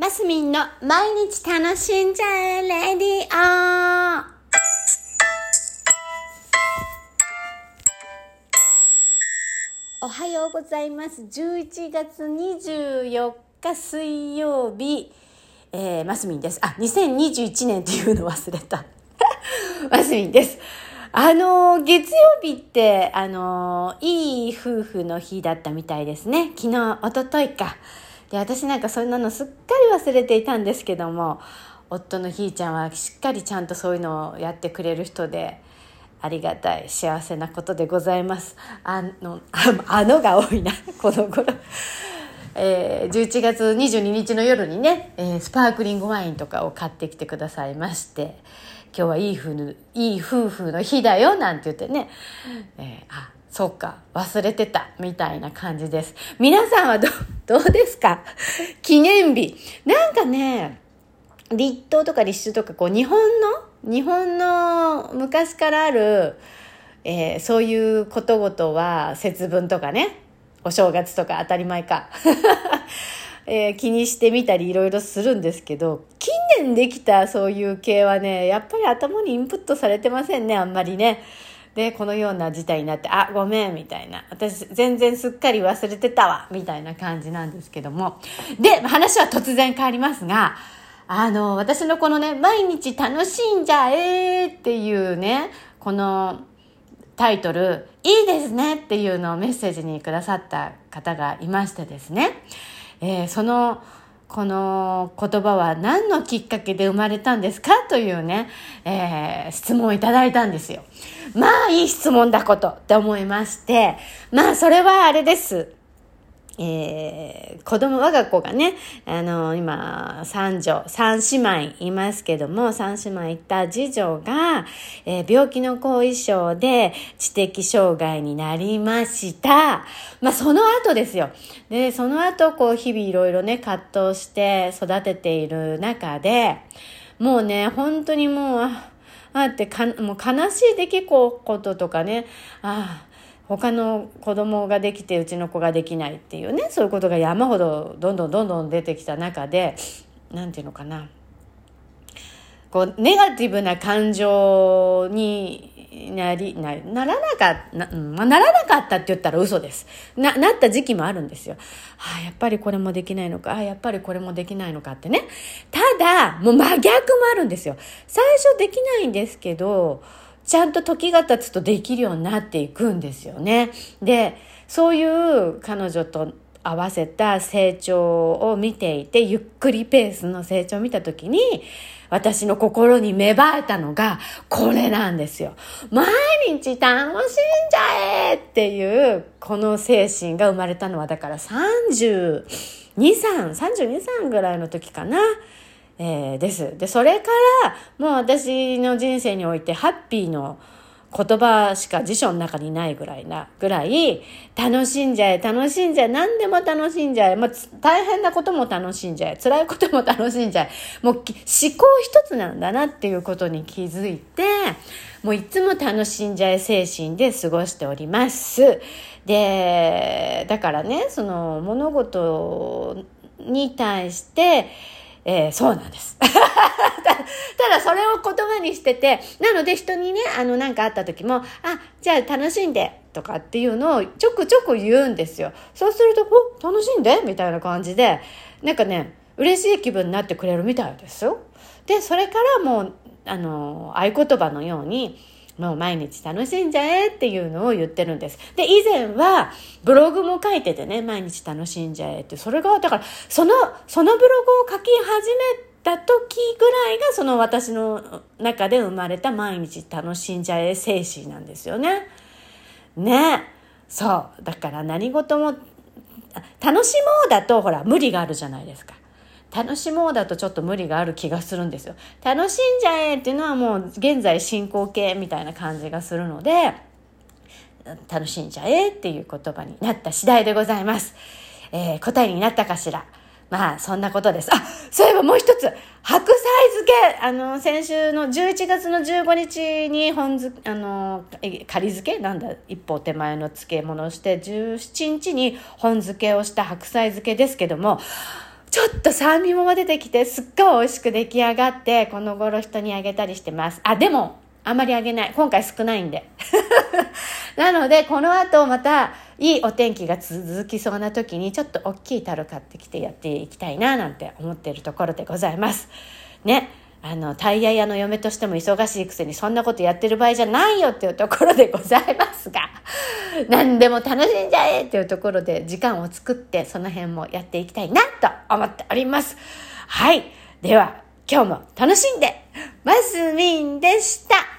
マスミンの毎日楽しんじゃえレディオおはようございます。11月24日水曜日、えー、マスミンです。あ、2021年っていうの忘れた。マスミンです。あの、月曜日って、あの、いい夫婦の日だったみたいですね。昨日、一昨日か。で、私なんかそんなのすっかり忘れていたんですけども、夫のひーちゃんはしっかりちゃんとそういうのをやってくれる人で、ありがたい幸せなことでございます。あの、あのが多いな、この頃。えー、11月22日の夜にね、えー、スパークリングワインとかを買ってきてくださいまして、今日はいい夫婦いい夫婦の日だよなんて言ってね、えー、あ、そうか、忘れてた、みたいな感じです。皆さんはど、どうですか？記念日。なんかね、立冬とか立秋とか、こう、日本の日本の昔からある、えー、そういうことごとは節分とかねお正月とか当たり前か、えー、気にしてみたりいろいろするんですけど近年できたそういう系はねやっぱり頭にインプットされてませんねあんまりね。でこのような事態になって「あごめん」みたいな。私全然すっかり忘れてたわみたいな感じなんですけども。で話は突然変わりますがあの、私のこのね、毎日楽しんじゃえっていうね、このタイトル、いいですねっていうのをメッセージにくださった方がいましてですね、えー、その、この言葉は何のきっかけで生まれたんですかというね、えー、質問をいただいたんですよ。まあいい質問だことって思いまして、まあそれはあれです。えー、子供、我が子がね、あの、今、三女、三姉妹いますけども、三姉妹いた次女が、えー、病気の後遺症で知的障害になりました。まあ、その後ですよ。で、その後、こう、日々いろいろね、葛藤して育てている中で、もうね、本当にもう、あ、あってか、もう悲しい出来事とかね、ああ、他の子供ができてうちの子ができないっていうねそういうことが山ほどどんどんどんどん出てきた中で何て言うのかな。こうネガティブな感情になりなならなかったな,、ならなかったって言ったら嘘です。ななった時期もあるんですよ、はあ、やっぱりこれもできないのかあやっぱりこれもできないのかってね。ただもう真逆もあるんですよ。最初できないんですけどちゃんと時が経つとできるようになっていくんですよね。で、そういう彼女と合わせた成長を見ていて、ゆっくりペースの成長を見たときに、私の心に芽生えたのが、これなんですよ。毎日楽しんじゃえっていう、この精神が生まれたのは、だから32、3、32、3ぐらいの時かな。えー、です。で、それから、もう私の人生において、ハッピーの言葉しか辞書の中にないぐらいな、ぐらい、楽しんじゃえ、楽しんじゃえ、何でも楽しんじゃえ、まあ、大変なことも楽しんじゃえ、辛いことも楽しんじゃえ、もう思考一つなんだなっていうことに気づいて、もういつも楽しんじゃえ精神で過ごしております。で、だからね、その物事に対して、えー、そうなんです。ただそれを言葉にしてて、なので人にね、あのなんかあった時も、あ、じゃあ楽しんでとかっていうのをちょくちょく言うんですよ。そうすると、お、楽しんで？みたいな感じで、なんかね、嬉しい気分になってくれるみたいですよ。で、それからもう、あの、合言葉のように、もう毎日楽しんじゃえっていうのを言ってるんです。で、以前はブログも書いててね、毎日楽しんじゃえって、それが、だから、その、そのブログを書き始めた時ぐらいが、その私の中で生まれた毎日楽しんじゃえ精神なんですよね。ね。そう。だから何事も、楽しもうだと、ほら、無理があるじゃないですか。楽しもうだとちょっと無理がある気がするんですよ。楽しんじゃえっていうのはもう現在進行形みたいな感じがするので、楽しんじゃえっていう言葉になった次第でございます。えー、答えになったかしら。まあ、そんなことです。あ、そういえばもう一つ、白菜漬け、あの、先週の11月の15日に本漬あの、仮漬け？なんだ、一歩手前の漬物をして、17日に本漬けをした白菜漬けですけども、ちょっと酸味も出てきて、すっごい美味しく出来上がって、この頃人にあげたりしてます。あ、でも、あまりあげない。今回少ないんで。なので、この後また、いいお天気が続きそうな時に、ちょっと大きい樽買ってきてやっていきたいな、なんて思ってるところでございます。ね。あの、タイヤ屋の嫁としても忙しいくせにそんなことやってる場合じゃないよっていうところでございますが、何でも楽しんじゃえっていうところで時間を作ってその辺もやっていきたいなと思っております。はい。では、今日も楽しんで、マスミンでした。